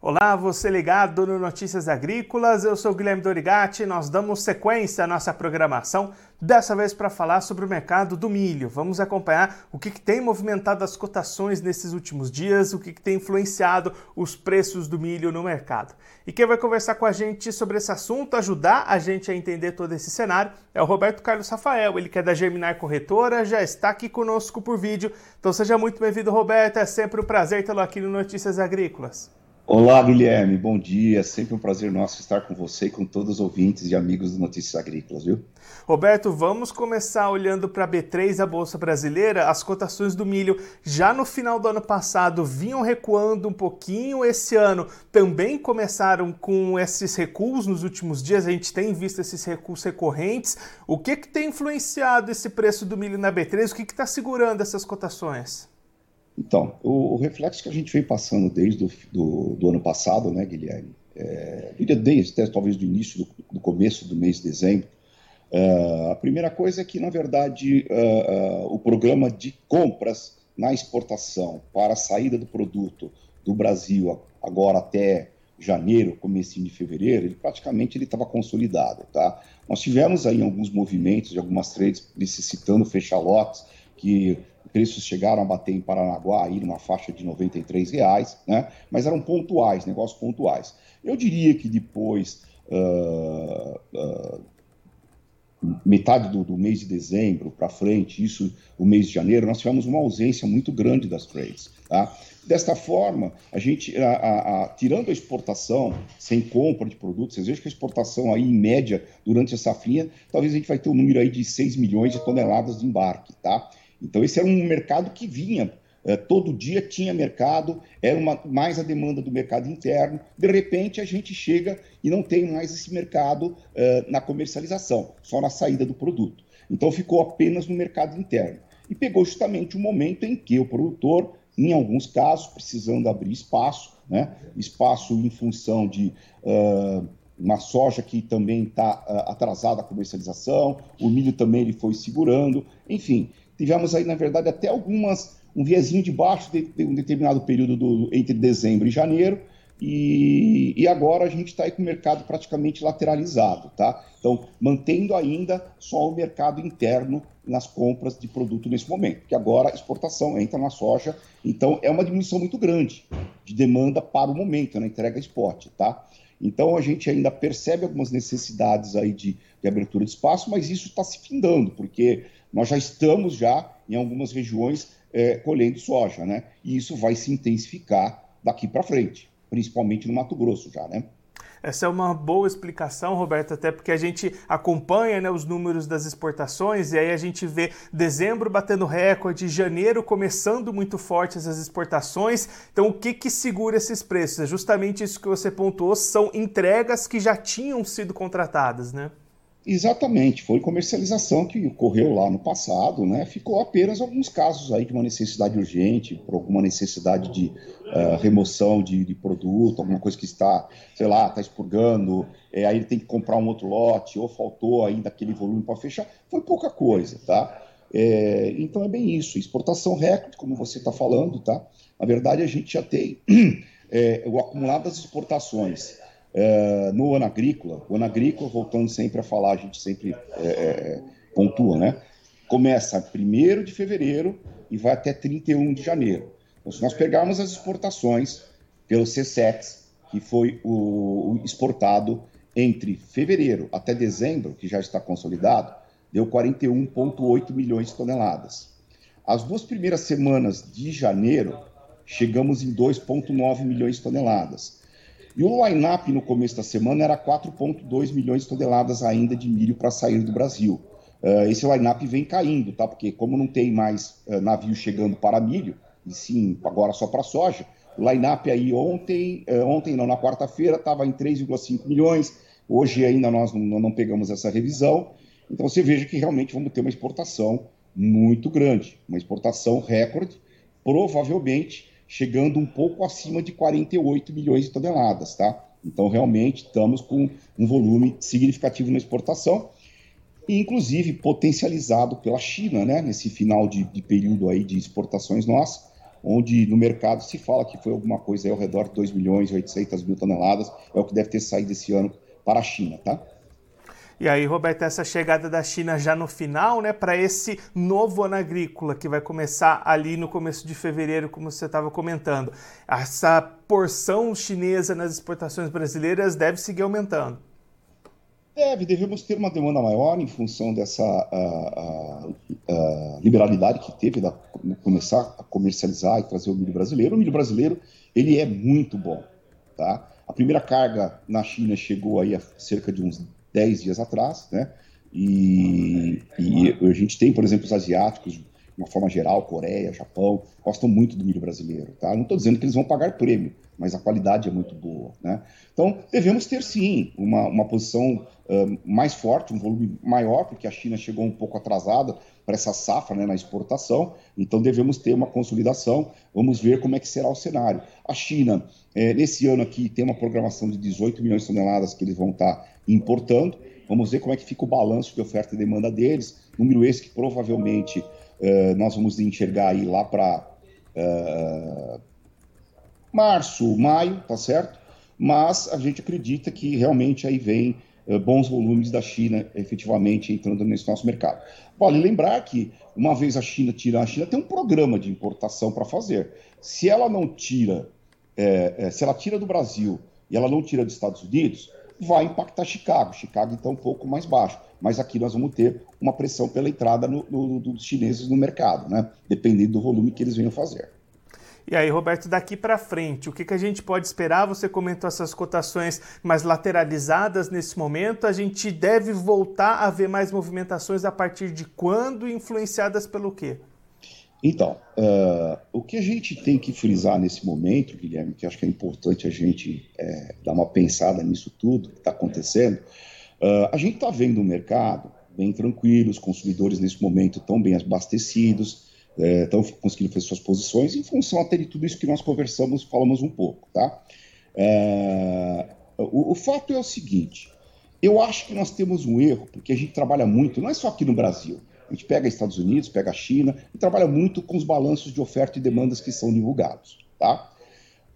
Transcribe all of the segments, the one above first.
Olá, você ligado no Notícias Agrícolas, eu sou Guilherme Dorigati, nós damos sequência à nossa programação, dessa vez para falar sobre o mercado do milho. Vamos acompanhar o que, que tem movimentado as cotações nesses últimos dias, o que, que tem influenciado os preços do milho no mercado. E quem vai conversar com a gente sobre esse assunto, ajudar a gente a entender todo esse cenário, é o Roberto Carlos Rafael, ele que é da Germinar Corretora, já está aqui conosco por vídeo. Então seja muito bem-vindo, Roberto, é sempre um prazer tê-lo aqui no Notícias Agrícolas. Olá, Guilherme, bom dia. Sempre um prazer nosso estar com você e com todos os ouvintes e amigos do Notícias Agrícolas, viu? Roberto, vamos começar olhando para a B3, a Bolsa Brasileira. As cotações do milho já no final do ano passado vinham recuando um pouquinho. Esse ano também começaram com esses recuos nos últimos dias. A gente tem visto esses recuos recorrentes. O que, que tem influenciado esse preço do milho na B3? O que está segurando essas cotações? Então, o, o, reflexo que a gente vem passando desde o do, do ano passado, né, Guilherme, é, desde talvez do início, do, do, começo do mês de dezembro, uh, a primeira coisa é que, na verdade, uh, uh, o programa de compras na exportação para a saída do produto do Brasil agora até janeiro, começo de fevereiro, ele praticamente ele estava consolidado, tá? Nós tivemos aí alguns movimentos de algumas trades necessitando fechar lotes que preços chegaram a bater em Paranaguá aí numa faixa de R$ reais, né? mas eram pontuais, negócios pontuais. Eu diria que depois, uh, uh, metade do, do, mês de dezembro para frente, isso o mês de janeiro, nós tivemos uma ausência muito grande das trades. Tá? Desta forma, a gente, a, a, tirando a exportação, sem compra de produtos, vocês vejam que a exportação aí, em média, durante essa safrinha, talvez a gente vai ter um número aí de 6 milhões de toneladas de embarque, tá? Então, esse era um mercado que vinha, eh, todo dia tinha mercado, era uma, mais a demanda do mercado interno. De repente, a gente chega e não tem mais esse mercado eh, na comercialização, só na saída do produto. Então, ficou apenas no mercado interno. E pegou justamente o momento em que o produtor, em alguns casos, precisando abrir espaço, né? espaço em função de. Uh, uma soja que também está uh, atrasada a comercialização, o milho também ele foi segurando, enfim, tivemos aí, na verdade, até algumas, um viezinho de baixo de, de um determinado período do, entre dezembro e janeiro, e, e agora a gente está aí com o mercado praticamente lateralizado, tá? Então, mantendo ainda só o mercado interno nas compras de produto nesse momento, que agora a exportação entra na soja, então é uma diminuição muito grande de demanda para o momento, na entrega esporte, tá? Então a gente ainda percebe algumas necessidades aí de, de abertura de espaço, mas isso está se findando, porque nós já estamos já em algumas regiões é, colhendo soja, né? E isso vai se intensificar daqui para frente, principalmente no Mato Grosso já, né? Essa é uma boa explicação, Roberto, até porque a gente acompanha né, os números das exportações e aí a gente vê dezembro batendo recorde, janeiro começando muito forte essas exportações. Então, o que, que segura esses preços? É justamente isso que você pontuou, são entregas que já tinham sido contratadas, né? Exatamente, foi comercialização que ocorreu lá no passado, né? Ficou apenas alguns casos aí de uma necessidade urgente, por alguma necessidade de uh, remoção de, de, produto, alguma coisa que está, sei lá, está expurgando, é, aí ele tem que comprar um outro lote, ou faltou ainda aquele volume para fechar, foi pouca coisa, tá? É, então é bem isso, exportação recorde, como você está falando, tá? Na verdade, a gente já tem é, o acumulado das exportações é, no ano agrícola, o ano agrícola, voltando sempre a falar, a gente sempre é, é pontua, né? Começa 1 de fevereiro e vai até 31 de janeiro. Então, se nós pegarmos as exportações pelo CSEX, que foi o, o exportado entre fevereiro até dezembro, que já está consolidado, deu 41,8 milhões de toneladas. As duas primeiras semanas de janeiro, chegamos em 2,9 milhões de toneladas. E o line-up no começo da semana era 4,2 milhões de toneladas ainda de milho para sair do Brasil. Uh, esse line-up vem caindo, tá? Porque como não tem mais uh, navio chegando para milho, e sim agora só para soja, o line-up aí ontem, uh, ontem não, na quarta-feira estava em 3,5 milhões, hoje ainda nós não, não pegamos essa revisão, então você veja que realmente vamos ter uma exportação muito grande, uma exportação recorde, provavelmente chegando um pouco acima de 48 milhões de toneladas, tá? Então, realmente, estamos com um volume significativo na exportação, inclusive potencializado pela China, né? Nesse final de, de período aí de exportações nossas, onde no mercado se fala que foi alguma coisa ao redor de 2 milhões e 800 mil toneladas, é o que deve ter saído esse ano para a China, tá? E aí, Roberto, essa chegada da China já no final, né, para esse novo ano agrícola que vai começar ali no começo de fevereiro, como você estava comentando, essa porção chinesa nas exportações brasileiras deve seguir aumentando. Deve, devemos ter uma demanda maior em função dessa uh, uh, uh, liberalidade que teve da começar a comercializar e trazer o milho brasileiro. O milho brasileiro ele é muito bom, tá? A primeira carga na China chegou aí a cerca de uns 10 dias atrás, né? E, e, a gente tem, por exemplo, os asiáticos, de uma forma geral, Coreia, Japão, gostam muito do milho brasileiro, tá? Não estou dizendo que eles vão pagar prêmio, mas a qualidade é muito boa, né? Então, devemos ter sim uma, uma posição uh, mais forte, um volume maior, porque a China chegou um pouco atrasada para essa safra né, na exportação, então devemos ter uma consolidação. Vamos ver como é que será o cenário. A China, é, nesse ano aqui, tem uma programação de 18 milhões de toneladas que eles vão estar importando. Vamos ver como é que fica o balanço de oferta e demanda deles. Número esse que provavelmente uh, nós vamos enxergar aí lá para uh, março, maio, tá certo? Mas a gente acredita que realmente aí vem bons volumes da China efetivamente entrando nesse nosso mercado. Vale lembrar que uma vez a China tira, a China tem um programa de importação para fazer. Se ela não tira, é, é, se ela tira do Brasil e ela não tira dos Estados Unidos, vai impactar Chicago. Chicago está um pouco mais baixo, mas aqui nós vamos ter uma pressão pela entrada no, no, dos chineses no mercado, né? dependendo do volume que eles venham fazer. E aí, Roberto, daqui para frente, o que, que a gente pode esperar? Você comentou essas cotações mais lateralizadas nesse momento. A gente deve voltar a ver mais movimentações a partir de quando, influenciadas pelo quê? Então, uh, o que a gente tem que frisar nesse momento, Guilherme, que acho que é importante a gente é, dar uma pensada nisso tudo que está acontecendo, uh, a gente está vendo o mercado bem tranquilo, os consumidores nesse momento estão bem abastecidos, estão é, conseguindo fazer suas posições em função até de tudo isso que nós conversamos, falamos um pouco, tá? Uh, o, o fato é o seguinte, eu acho que nós temos um erro, porque a gente trabalha muito, não é só aqui no Brasil, a gente pega Estados Unidos, pega a China e trabalha muito com os balanços de oferta e demandas que são divulgados. Tá?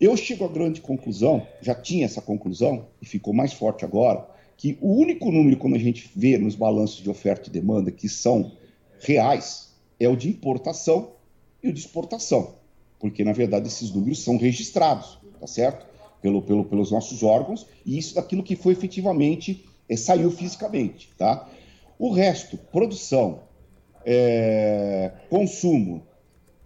Eu chego à grande conclusão, já tinha essa conclusão e ficou mais forte agora, que o único número quando a gente vê nos balanços de oferta e demanda que são reais é o de importação e o de exportação, porque na verdade esses números são registrados, tá certo? Pelo, pelo, pelos nossos órgãos e isso daquilo que foi efetivamente é, saiu fisicamente, tá? O resto, produção, é, consumo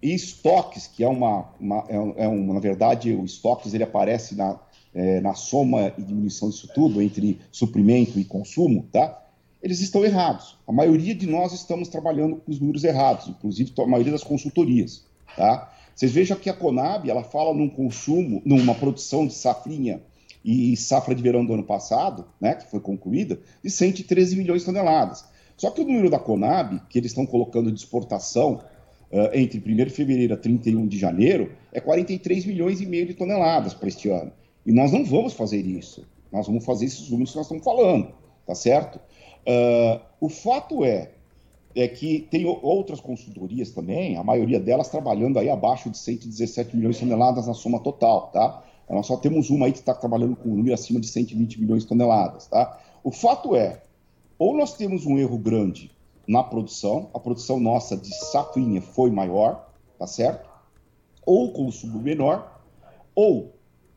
e estoques, que é uma, uma é, é uma, na verdade, o estoques ele aparece na, é, na soma e diminuição disso tudo, entre suprimento e consumo, tá? Eles estão errados. A maioria de nós estamos trabalhando com os números errados, inclusive a maioria das consultorias, tá? Vocês vejam que a Conab, ela fala num consumo, numa produção de safrinha e safra de verão do ano passado, né, que foi concluída, de 113 milhões de toneladas. Só que o número da Conab, que eles estão colocando de exportação uh, entre 1 de fevereiro a 31 de janeiro, é 43 milhões e meio de toneladas para este ano. E nós não vamos fazer isso. Nós vamos fazer esses números que nós estamos falando, tá certo? Uh, o fato é, é que tem outras consultorias também, a maioria delas trabalhando aí abaixo de 117 milhões de toneladas na soma total, tá? Nós só temos uma aí que está trabalhando com um número acima de 120 milhões de toneladas, tá? O fato é, ou nós temos um erro grande na produção, a produção nossa de safrinha foi maior, tá certo? Ou consumo menor, ou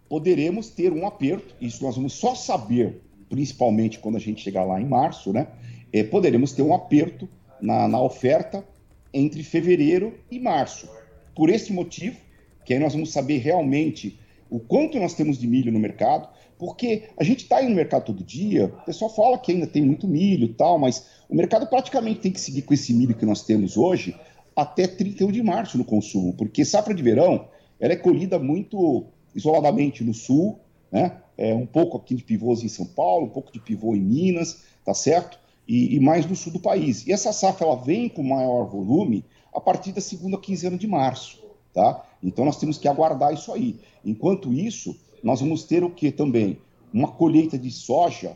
poderemos ter um aperto, isso nós vamos só saber, principalmente quando a gente chegar lá em março, né? É, poderemos ter um aperto na, na oferta entre fevereiro e março. Por esse motivo, que aí nós vamos saber realmente o quanto nós temos de milho no mercado, porque a gente está aí no mercado todo dia, o pessoal fala que ainda tem muito milho e tal, mas o mercado praticamente tem que seguir com esse milho que nós temos hoje até 31 de março no consumo, porque safra de verão ela é colhida muito isoladamente no sul, né? É, um pouco aqui de pivôs em São Paulo, um pouco de pivô em Minas, tá certo? E, e, mais no sul do país. E essa safra ela vem com maior volume a partir da segunda quinzena de março, tá? Então nós temos que aguardar isso aí. Enquanto isso, nós vamos ter o que também? Uma colheita de soja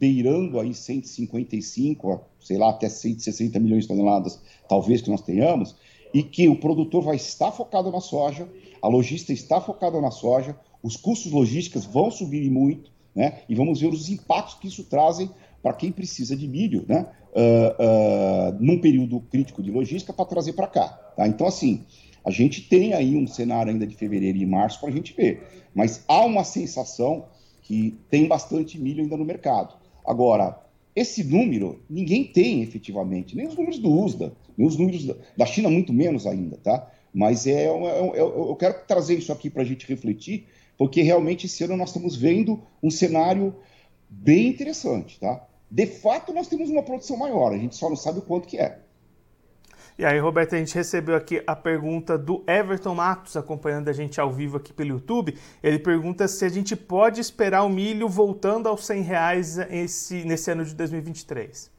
beirando aí 155, sei lá, até 160 milhões de toneladas, talvez que nós tenhamos, e que o produtor vai estar focado na soja, a logística está focada na soja, os custos logísticos vão subir muito, né? E vamos ver os impactos que isso trazem para quem precisa de milho, né? Uh, uh, num período crítico de logística para trazer para cá. Tá? Então, assim, a gente tem aí um cenário ainda de fevereiro e março para a gente ver, mas há uma sensação que tem bastante milho ainda no mercado. Agora, esse número ninguém tem efetivamente, nem os números do USDA, nem os números da China, muito menos ainda, tá? Mas é, é, é eu quero trazer isso aqui para a gente refletir, porque realmente esse ano nós estamos vendo um cenário bem interessante, tá? De fato, nós temos uma produção maior, a gente só não sabe o quanto que é. E aí, Roberto, a gente recebeu aqui a pergunta do Everton Matos, acompanhando a gente ao vivo aqui pelo YouTube. Ele pergunta se a gente pode esperar o milho voltando aos 100 reais esse, nesse ano de 2023.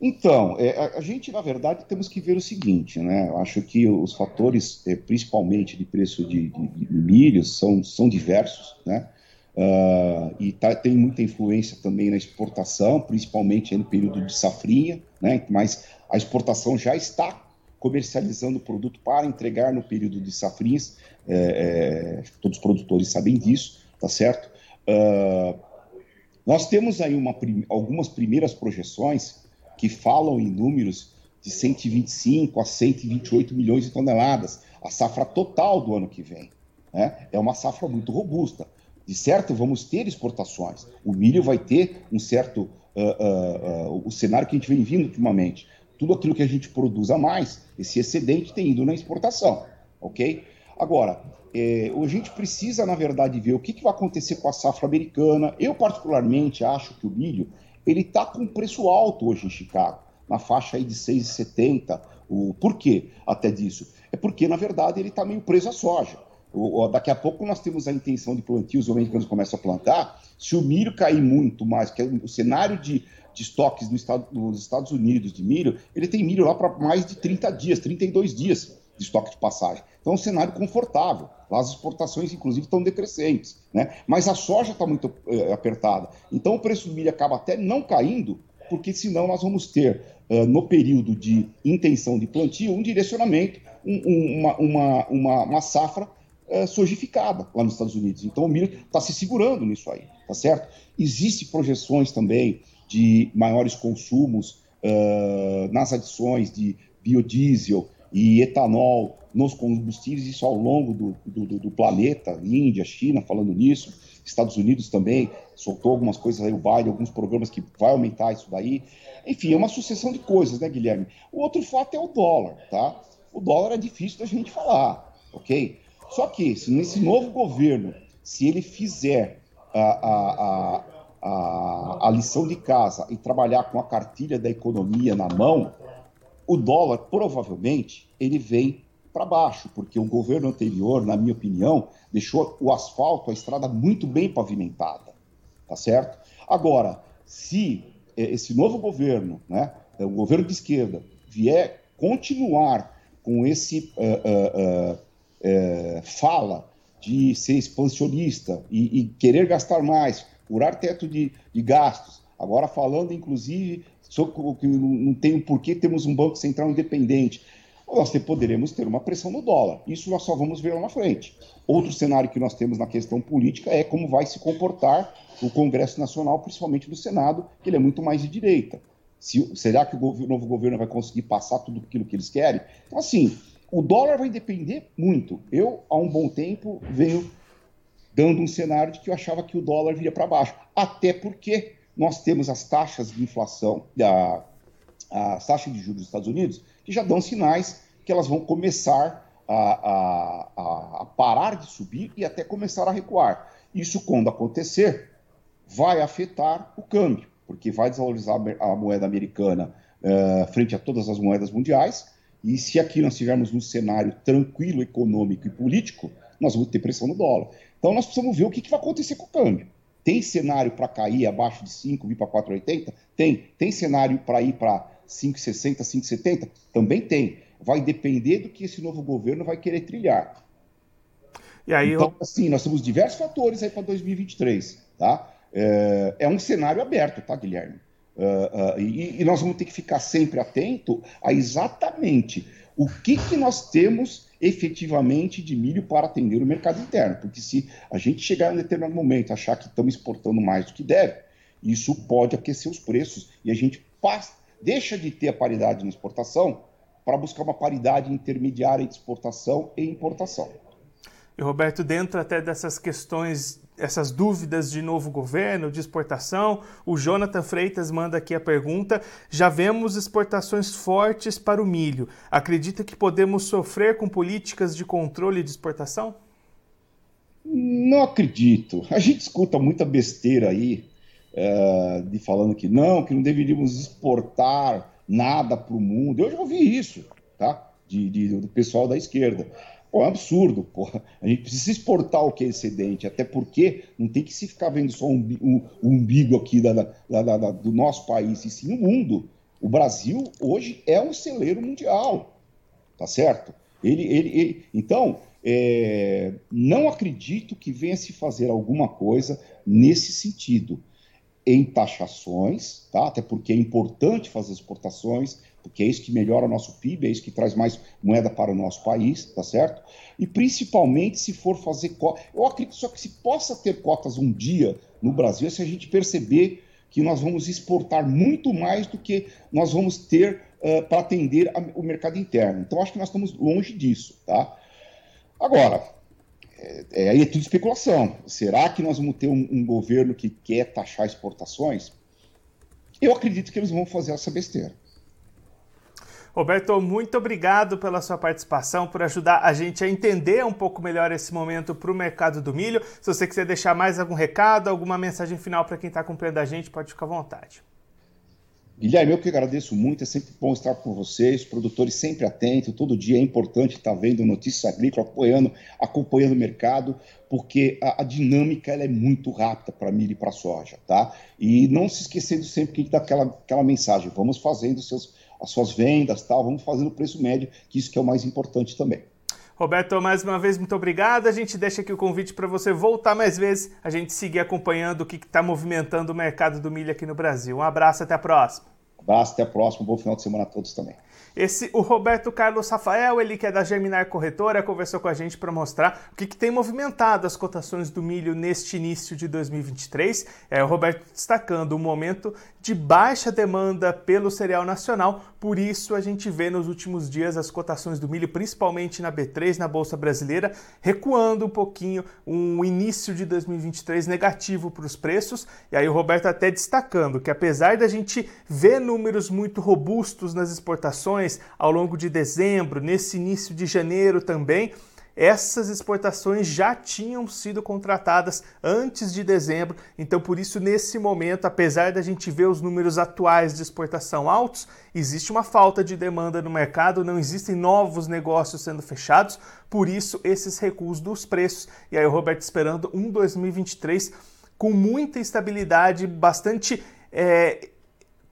Então, é, a, gente, na verdade, temos que ver o seguinte, né? Eu acho que os fatores, é, principalmente de preço de, de, de, milho, são, são diversos, né? Uh, e tá, tem muita influência também na exportação, principalmente no período de safrinha, né? Mas a exportação já está comercializando o produto para entregar no período de safrinhas. É, é, todos os produtores sabem disso, tá certo? Uh, nós temos aí uma, algumas primeiras projeções que falam em números de 125 a 128 milhões de toneladas, a safra total do ano que vem. Né? É uma safra muito robusta. De certo, vamos ter exportações. O milho vai ter um certo. Uh, uh, uh, o cenário que a gente vem vindo ultimamente tudo aquilo que a gente produz a mais, esse excedente tem ido na exportação, ok? Agora, é, a gente precisa, na verdade, ver o que, que, vai acontecer com a safra americana. Eu, particularmente, acho que o milho ele está com preço alto hoje em Chicago, na faixa aí de 6,70. O, por quê até disso? É porque, na verdade, ele está meio preso à soja. O, o, daqui a pouco nós temos a intenção de plantio, os americanos começam a plantar. Se o milho cair muito mais, que é o cenário de de estoques no estado, nos Estados Unidos de milho, ele tem milho lá para mais de 30 dias, 32 dias de estoque de passagem. Então é um cenário confortável. Lá as exportações, inclusive, estão decrescentes. Né? Mas a soja está muito uh, apertada. Então o preço do milho acaba até não caindo, porque senão nós vamos ter, uh, no período de intenção de plantio, um direcionamento, um, um, uma, uma, uma, uma, safra uh, sojificada lá nos Estados Unidos. Então o milho está se segurando nisso aí, tá certo? Existem projeções também de maiores consumos uh, nas adições de biodiesel e etanol nos combustíveis, isso ao longo do, do, do, planeta, Índia, China falando nisso, Estados Unidos também soltou algumas coisas aí, o Biden, alguns programas que vai aumentar isso daí. Enfim, é uma sucessão de coisas, né, Guilherme? O outro fato é o dólar, tá? O dólar é difícil da gente falar, ok? Só que, se nesse novo governo, se ele fizer a, a, a a, a lição de casa e trabalhar com a cartilha da economia na mão, o dólar provavelmente ele vem para baixo, porque o governo anterior, na minha opinião, deixou o asfalto, a estrada muito bem pavimentada, tá certo? Agora, se é, esse novo governo, né, o é, governo de esquerda, vier continuar com esse uh, uh, uh, fala de ser expansionista e, e querer gastar mais, furar teto de, de gastos. Agora falando, inclusive, que não tem porquê temos um Banco Central independente. Nós poderemos ter uma pressão no dólar. Isso nós só vamos ver lá na frente. Outro cenário que nós temos na questão política é como vai se comportar o Congresso Nacional, principalmente no Senado, que ele é muito mais de direita. Se, será que o novo governo vai conseguir passar tudo aquilo que eles querem? Então, assim, o dólar vai depender muito. Eu, há um bom tempo, venho dando um cenário de que eu achava que o dólar viria para baixo. Até porque nós temos as taxas de inflação, a, as taxas de juros dos Estados Unidos, que já dão sinais que elas vão começar a, a, a parar de subir e até começar a recuar. Isso, quando acontecer, vai afetar o câmbio, porque vai desvalorizar a moeda americana uh, frente a todas as moedas mundiais. E se aqui nós estivermos num cenário tranquilo, econômico e político, nós vamos ter pressão no dólar. Então nós precisamos ver o que, que vai acontecer com o câmbio. Tem cenário para cair abaixo de 5, vir para 4,80? Tem. Tem cenário para ir para 5,60, 5,70? Também tem. Vai depender do que esse novo governo vai querer trilhar. E aí, então, eu... assim, nós temos diversos fatores aí para 2023, tá? É, é, um cenário aberto, tá, Guilherme? Uh, uh, e, e, nós vamos ter que ficar sempre atento a exatamente o que, que nós temos efetivamente de milho para atender o mercado interno. Porque se a gente chegar em um determinado momento achar que estamos exportando mais do que deve, isso pode aquecer os preços e a gente passa, deixa de ter a paridade na exportação para buscar uma paridade intermediária de exportação e importação. E Roberto, dentro até dessas questões, essas dúvidas de novo governo, de exportação, o Jonathan Freitas manda aqui a pergunta: já vemos exportações fortes para o milho. Acredita que podemos sofrer com políticas de controle de exportação? Não acredito. A gente escuta muita besteira aí é, de falando que não, que não deveríamos exportar nada para o mundo. Eu já ouvi isso, tá? De, de, do pessoal da esquerda. Pô, é um absurdo, porra. A gente precisa exportar o que é excedente, até porque não tem que se ficar vendo só um, um, um umbigo aqui da, da, da, do nosso país, e sim o mundo. O Brasil hoje é um celeiro mundial, tá certo? Ele, ele, ele... Então, é... não acredito que venha se fazer alguma coisa nesse sentido em taxações, tá? até porque é importante fazer exportações, porque é isso que melhora o nosso PIB, é isso que traz mais moeda para o nosso país, tá certo? E principalmente se for fazer cotas. Eu acredito só que se possa ter cotas um dia no Brasil, é se a gente perceber que nós vamos exportar muito mais do que nós vamos ter uh, para atender a, o mercado interno. Então, acho que nós estamos longe disso, tá? Agora, é, é, aí é tudo especulação. Será que nós vamos ter um, um, governo que quer taxar exportações? Eu acredito que eles vão fazer essa besteira. Roberto, muito obrigado pela sua participação, por ajudar a gente a entender um pouco melhor esse momento para o mercado do milho. Se você quiser deixar mais algum recado, alguma mensagem final para quem está acompanhando a gente, pode ficar à vontade. Guilherme, eu que agradeço muito, é sempre bom estar com vocês, produtores sempre atentos, todo dia é importante estar vendo notícias agrícolas, apoiando, acompanhando o mercado, porque a, a dinâmica ela é muito rápida para milho e para soja, tá? E não se esquecendo sempre que dá aquela, aquela mensagem, vamos fazendo seus, as suas vendas, tal, vamos fazendo o preço médio, que isso que é o mais importante também. Roberto, mais uma vez, muito obrigado. A gente deixa aqui o convite para você voltar mais vezes, a gente seguir acompanhando o que está movimentando o mercado do milho aqui no Brasil. Um abraço, até a próxima. Um abraço, até a próxima. Bom final de semana a todos também. Esse, o Roberto Carlos Rafael, ele que é da Germinar Corretora, conversou com a gente para mostrar o que, que, tem movimentado as cotações do milho neste início de 2023. É, o Roberto destacando um momento de baixa demanda pelo cereal nacional, por isso a gente vê nos últimos dias as cotações do milho, principalmente na B3, na Bolsa Brasileira, recuando um pouquinho, um início de 2023 negativo para os preços. E aí o Roberto até destacando que apesar da gente ver números muito robustos nas exportações, ao longo de dezembro, nesse início de janeiro também, essas exportações já tinham sido contratadas antes de dezembro, então por isso nesse momento, apesar da gente ver os números atuais de exportação altos, existe uma falta de demanda no mercado, não existem novos negócios sendo fechados, por isso esses recuos dos preços. E aí o Roberto esperando um 2023 com muita estabilidade, bastante é,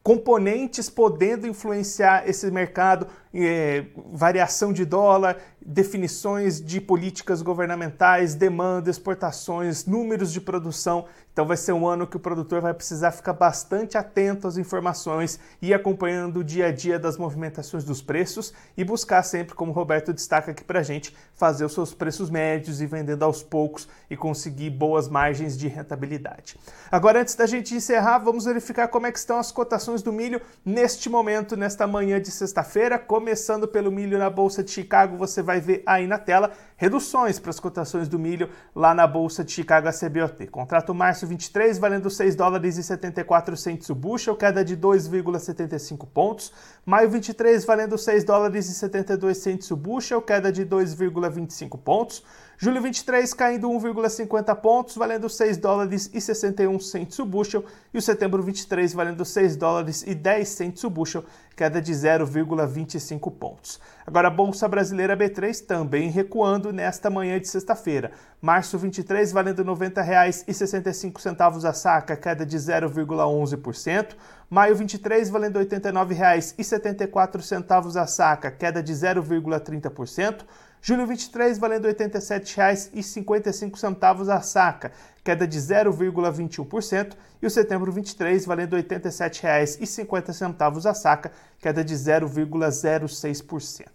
componentes podendo influenciar esse mercado, é, variação de dólar, definições de políticas governamentais, demanda, exportações, números de produção. Então vai ser um ano que o produtor vai precisar ficar bastante atento às informações e acompanhando o dia a dia das movimentações dos preços e buscar sempre, como o Roberto destaca aqui para a gente, fazer os seus preços médios e vendendo aos poucos e conseguir boas margens de rentabilidade. Agora, antes da gente encerrar, vamos verificar como é que estão as cotações do milho neste momento, nesta manhã de sexta-feira. Começando pelo milho na Bolsa de Chicago, você vai ver aí na tela reduções para as cotações do milho lá na Bolsa de Chicago ACBOT. Contrato março 23 valendo 6 dólares e 74 centos o bushel, queda de 2,75 pontos. Maio 23 valendo 6 dólares e 72 centos o bushel, queda de 2,25 pontos. Julho 23 caindo 1,50 pontos, valendo 6 dólares e 61 centos o bushel, e o setembro 23 valendo 6 dólares e 10 centos o bushel, queda de 0,25 pontos. Agora a Bolsa Brasileira B3 também recuando nesta manhã de sexta-feira. Março 23 valendo R$ 90,65 a saca, queda de 0,11%. Maio 23 valendo R$ 89,74 a saca, queda de 0,30%. Julho 23 valendo R$ 87,55 a saca, queda de 0,21%, e o setembro 23 valendo R$ 87,50 a saca, queda de 0,06%.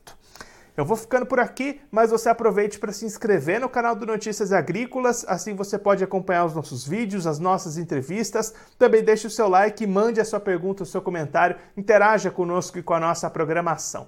Eu vou ficando por aqui, mas você aproveite para se inscrever no canal do Notícias Agrícolas, assim você pode acompanhar os nossos vídeos, as nossas entrevistas. Também deixe o seu like, mande a sua pergunta, o seu comentário, interaja conosco e com a nossa programação.